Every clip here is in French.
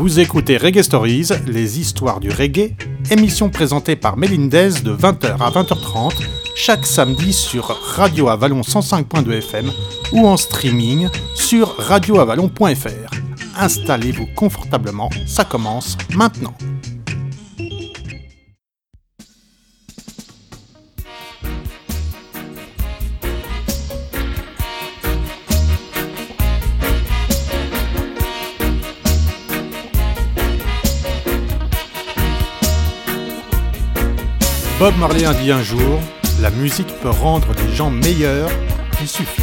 Vous écoutez Reggae Stories, les histoires du reggae, émission présentée par Melindez de 20h à 20h30 chaque samedi sur Radio Avalon 105.2 FM ou en streaming sur radioavalon.fr. Installez-vous confortablement, ça commence maintenant. Bob Marley a dit un jour, la musique peut rendre les gens meilleurs, il suffit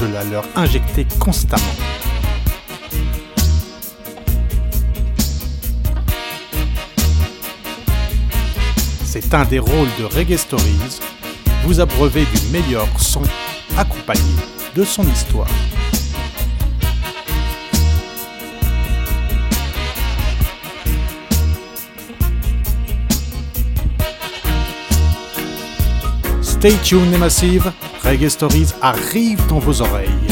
de la leur injecter constamment. C'est un des rôles de Reggae Stories, vous abreuver du meilleur son accompagné de son histoire. Stay tuned les massives, Reggae Stories arrive dans vos oreilles.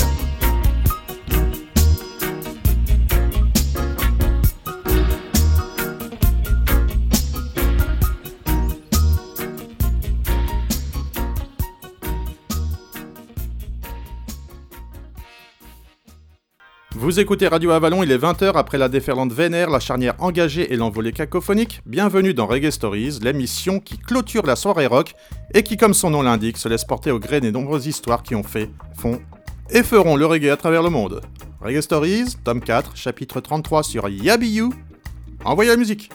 Vous écoutez Radio Avalon, il est 20h après la déferlante vénère, la charnière engagée et l'envolée cacophonique. Bienvenue dans Reggae Stories, l'émission qui clôture la soirée rock et qui, comme son nom l'indique, se laisse porter au gré des nombreuses histoires qui ont fait, font et feront le reggae à travers le monde. Reggae Stories, tome 4, chapitre 33 sur Yabiyu. Envoyez la musique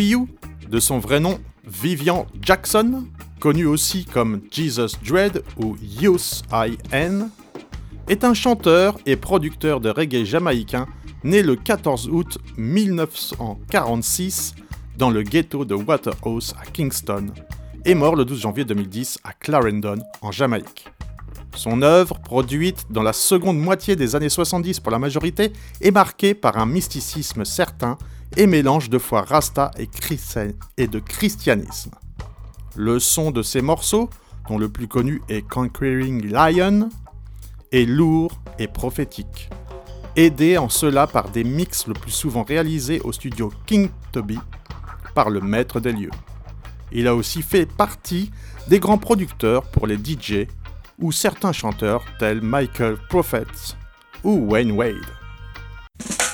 De son vrai nom Vivian Jackson, connu aussi comme Jesus Dread ou Youth I.N., est un chanteur et producteur de reggae jamaïcain né le 14 août 1946 dans le ghetto de Waterhouse à Kingston et mort le 12 janvier 2010 à Clarendon en Jamaïque. Son œuvre, produite dans la seconde moitié des années 70 pour la majorité, est marquée par un mysticisme certain et mélange de foi rasta et, de christianisme. Le son de ces morceaux, dont le plus connu est Conquering Lion, est lourd et prophétique, aidé en cela par des mix le plus souvent réalisés au studio King Toby par le maître des lieux. Il a aussi fait partie des grands producteurs pour les DJ ou certains chanteurs tels Michael Prophet ou Wayne Wade.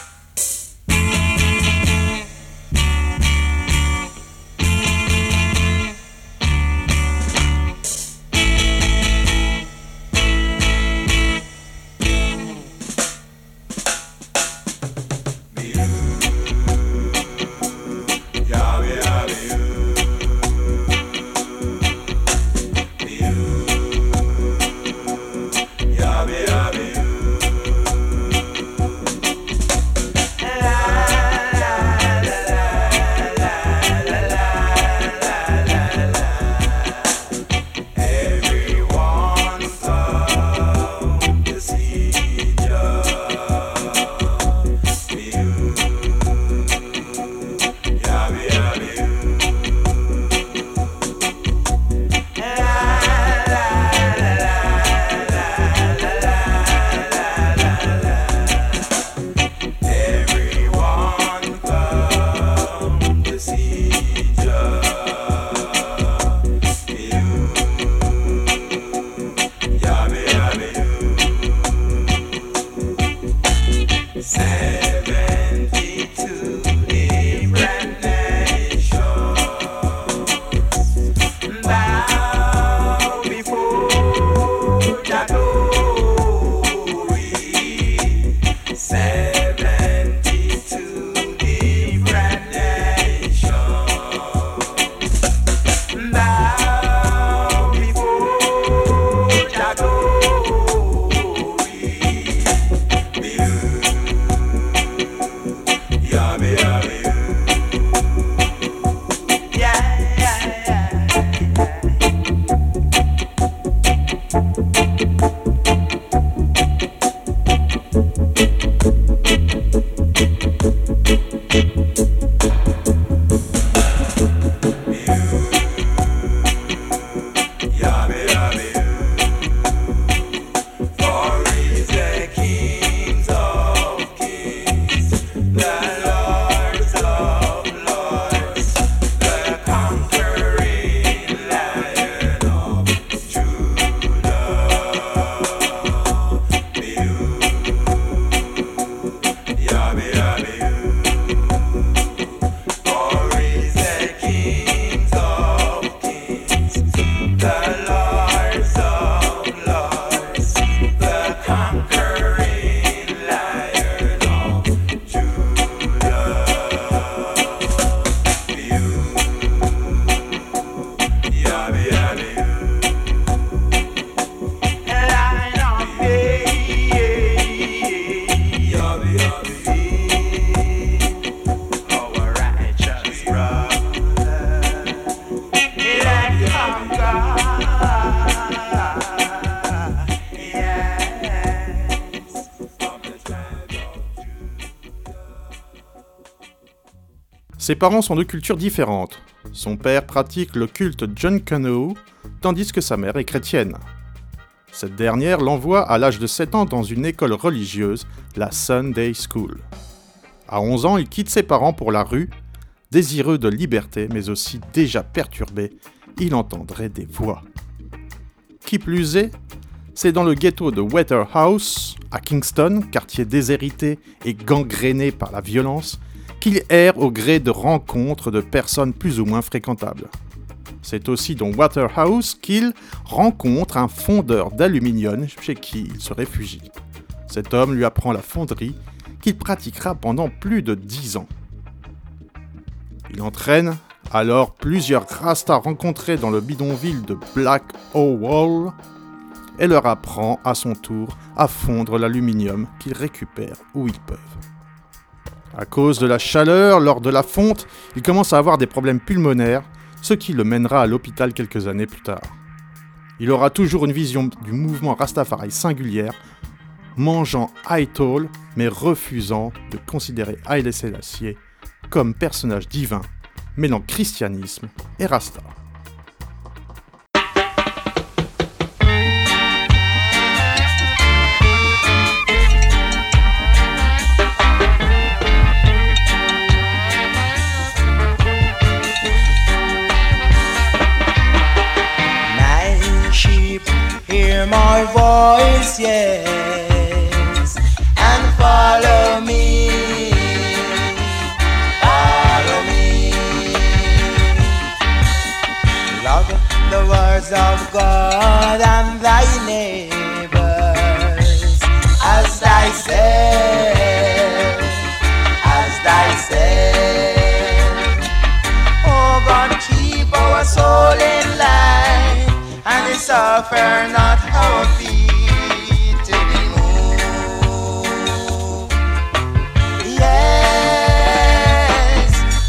Ses parents sont de cultures différentes. Son père pratique le culte John Canoe, tandis que sa mère est chrétienne. Cette dernière l'envoie à l'âge de 7 ans dans une école religieuse, la Sunday School. À 11 ans, il quitte ses parents pour la rue, désireux de liberté mais aussi déjà perturbé, il entendrait des voix. Qui plus est, c'est dans le ghetto de Waterhouse, à Kingston, quartier déshérité et gangréné par la violence, qu'il erre au gré de rencontres de personnes plus ou moins fréquentables. C'est aussi dans Waterhouse qu'il rencontre un fondeur d'aluminium chez qui il se réfugie. Cet homme lui apprend la fonderie qu'il pratiquera pendant plus de dix ans. Il entraîne alors plusieurs Rastas rencontrés dans le bidonville de Black Hole et leur apprend à son tour à fondre l'aluminium qu'ils récupèrent où ils peuvent. À cause de la chaleur lors de la fonte, il commence à avoir des problèmes pulmonaires, ce qui le mènera à l'hôpital quelques années plus tard. Il aura toujours une vision du mouvement Rastafari singulière, mangeant Aitol mais refusant de considérer Haile Selassie comme personnage divin, mêlant christianisme et Rasta. Voice, yes, and follow me. Follow me. Love the words of God and thy neighbors as thyself, as thyself. Oh God, keep our soul suffer not our feet to be moved. Yes,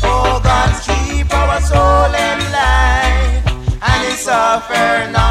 oh God, keep our soul in life and suffer not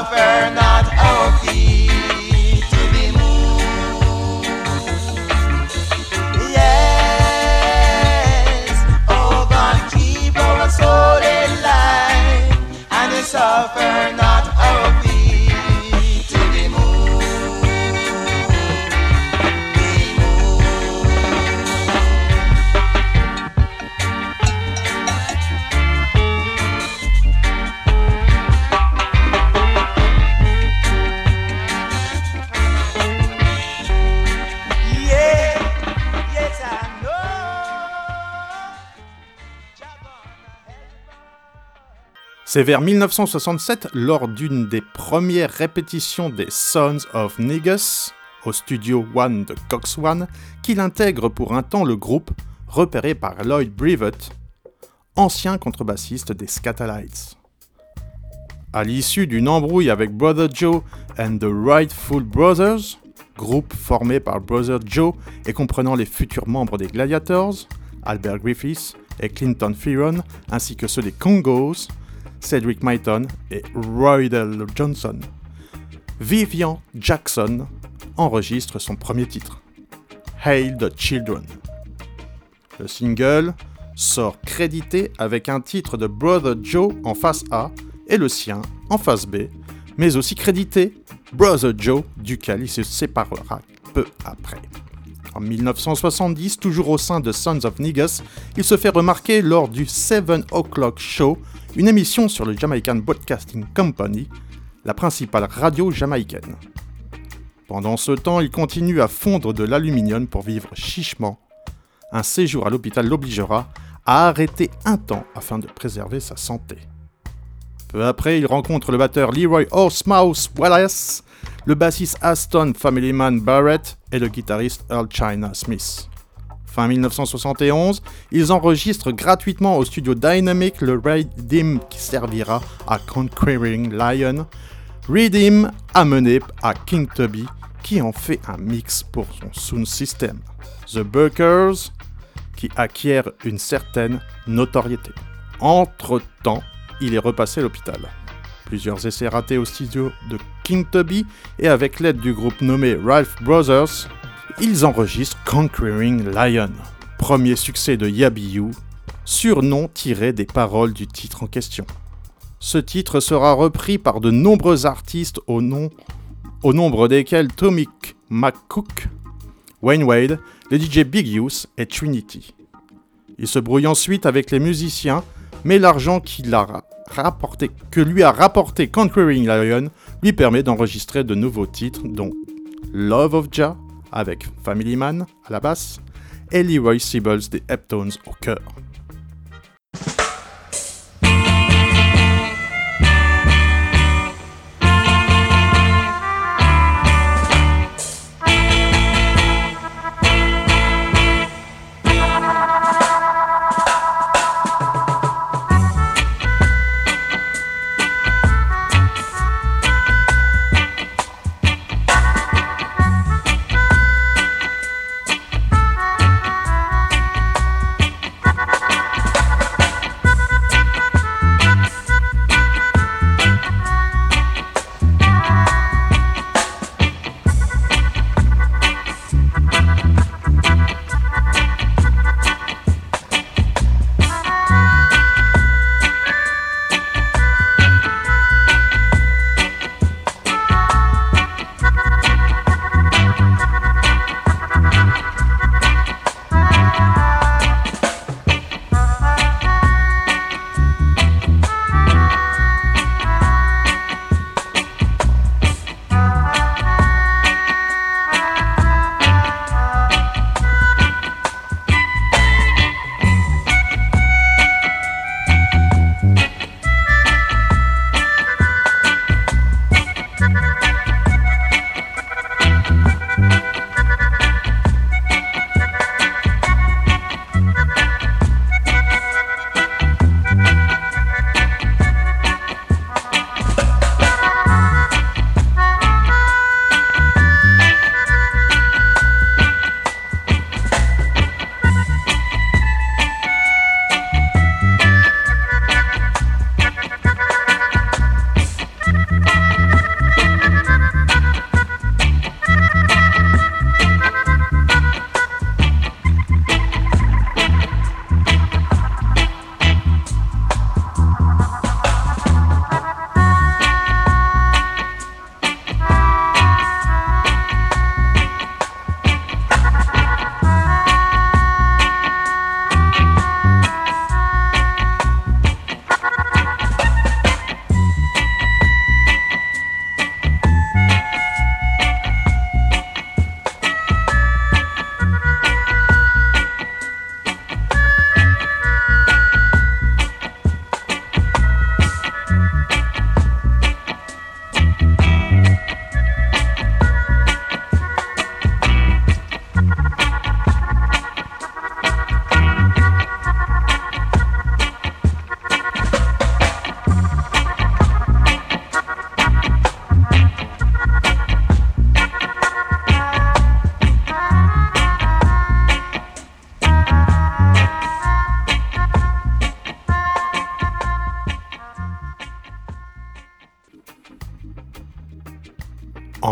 of her not healthy to be moved. Yes, oh God, keep our soul alive and the suffer not. C'est vers 1967, lors d'une des premières répétitions des Sons of Negus, au studio One de Cox One, qu'il intègre pour un temps le groupe, repéré par Lloyd Brevet, ancien contrebassiste des Scatalites. À l'issue d'une embrouille avec Brother Joe and the Rightful Brothers, groupe formé par Brother Joe et comprenant les futurs membres des Gladiators, Albert Griffiths et Clinton Fearon, ainsi que ceux des Congos, Cedric Myton et Roydell Johnson. Vivian Jackson enregistre son premier titre, Hail the Children. Le single sort crédité avec un titre de Brother Joe en face A et le sien en face B, mais aussi crédité Brother Joe, duquel il se séparera peu après. En 1970, toujours au sein de Sons of Niggas, il se fait remarquer lors du 7 O'Clock Show, une émission sur le Jamaican Broadcasting Company, la principale radio jamaïcaine. Pendant ce temps, il continue à fondre de l'aluminium pour vivre chichement. Un séjour à l'hôpital l'obligera à arrêter un temps afin de préserver sa santé. Peu après, il rencontre le batteur Leroy Horsemouse Wallace, le bassiste Aston Familyman Barrett et le guitariste Earl China Smith. Fin 1971, ils enregistrent gratuitement au studio Dynamic le Redeem qui servira à Conquering Lion, Redeem amené à King Tubby qui en fait un mix pour son sound system. The Burkers qui acquiert une certaine notoriété. Entre-temps, il est repassé à l'hôpital. Plusieurs essais ratés au studio de King Tubby et avec l'aide du groupe nommé Ralph Brothers, ils enregistrent Conquering Lion, premier succès de Yabiyu, surnom tiré des paroles du titre en question. Ce titre sera repris par de nombreux artistes au, nom, nombre desquels Tommy McCook, Wayne Wade, le DJ Big Use et Trinity. Il se brouille ensuite avec les musiciens, mais l'argent que lui a rapporté Conquering Lion lui permet d'enregistrer de nouveaux titres, dont Love of Jah avec Family Man à la basse et Leroy Sibbles des Heptones au cœur.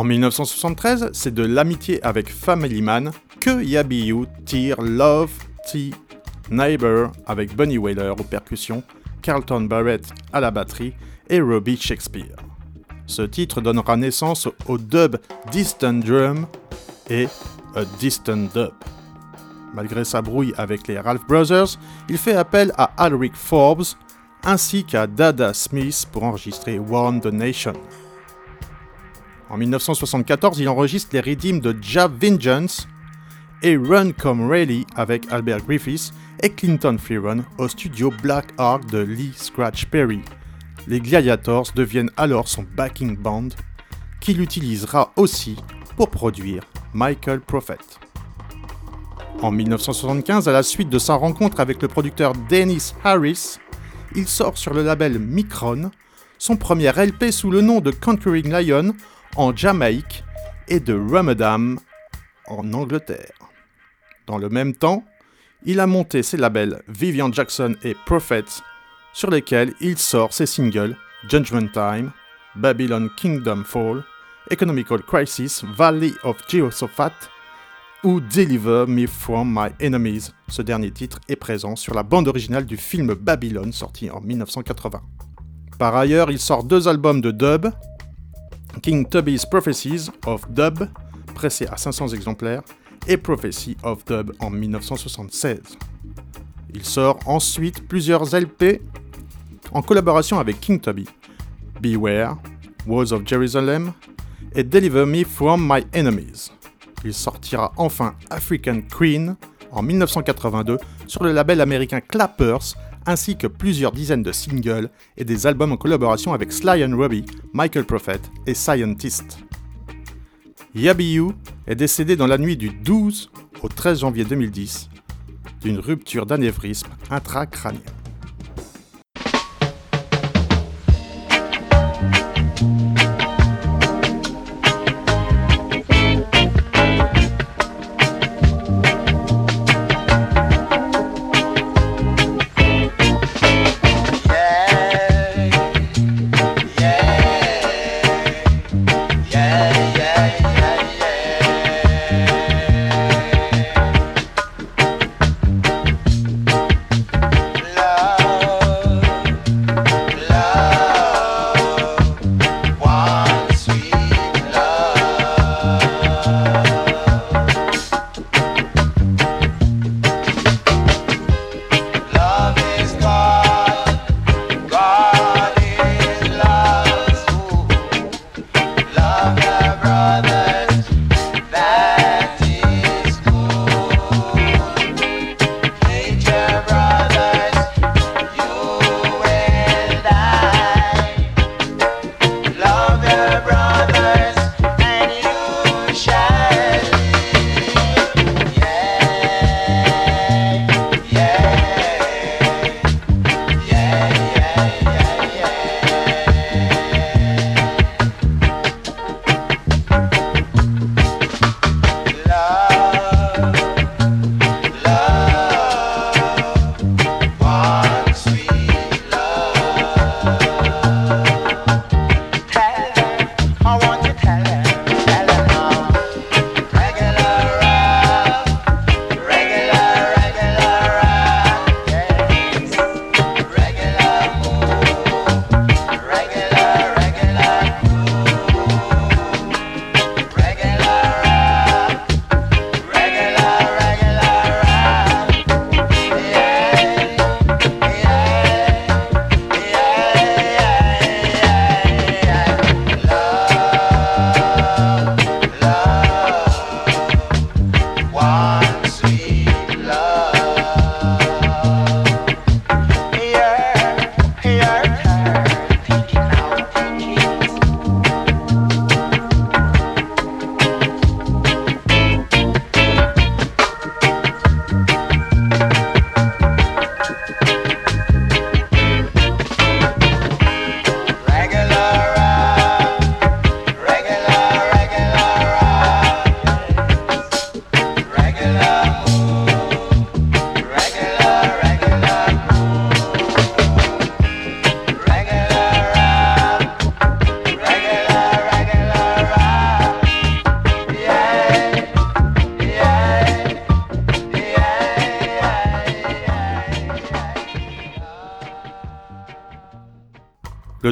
1973, c'est de l'amitié avec Family Man que Yabiyu tire Love T Neighbor avec Bunny Wailer aux percussions, Carlton Barrett à la batterie et Robbie Shakespeare. Ce titre donnera naissance au dub Distant Drum et A Distant Dub. Malgré sa brouille avec les Ralph Brothers, il fait appel à Alric Forbes ainsi qu'à Dada Smith pour enregistrer Warn the Nation. En 1974, il enregistre les rythmes de Jab Vengeance et Run Come Rally avec Albert Griffiths et Clinton Freeron au studio Black Ark de Lee Scratch Perry. Les Gladiators deviennent alors son backing band, qu'il utilisera aussi pour produire Michael Prophet. En 1975, à la suite de sa rencontre avec le producteur Dennis Harris, il sort sur le label Micron son premier LP sous le nom de Conquering Lion en Jamaïque et de Ramadan en Angleterre. Dans le même temps, il a monté ses labels Vivian Jackson et Prophets, sur lesquels il sort ses singles Judgment Time, Babylon Kingdom Fall, Economical Crisis, Valley of Jehoshaphat ou Deliver Me From My Enemies. Ce dernier titre est présent sur la bande originale du film Babylon sorti en 1980. Par ailleurs, il sort deux albums de dub, King Tubby's Prophecies of Dub, pressé à 500 exemplaires, et Prophecy of Dub en 1976. Il sort ensuite plusieurs LP en collaboration avec King Tubby, Beware, Walls of Jerusalem et Deliver Me From My Enemies. Il sortira enfin African Queen en 1982 sur le label américain Clappers ainsi que plusieurs dizaines de singles et des albums en collaboration avec Sly and Robbie, Michael Prophet et Scientist. Yabiyu est décédé dans la nuit du 12 au 13 janvier 2010 d'une rupture d'anévrisme intracrânien.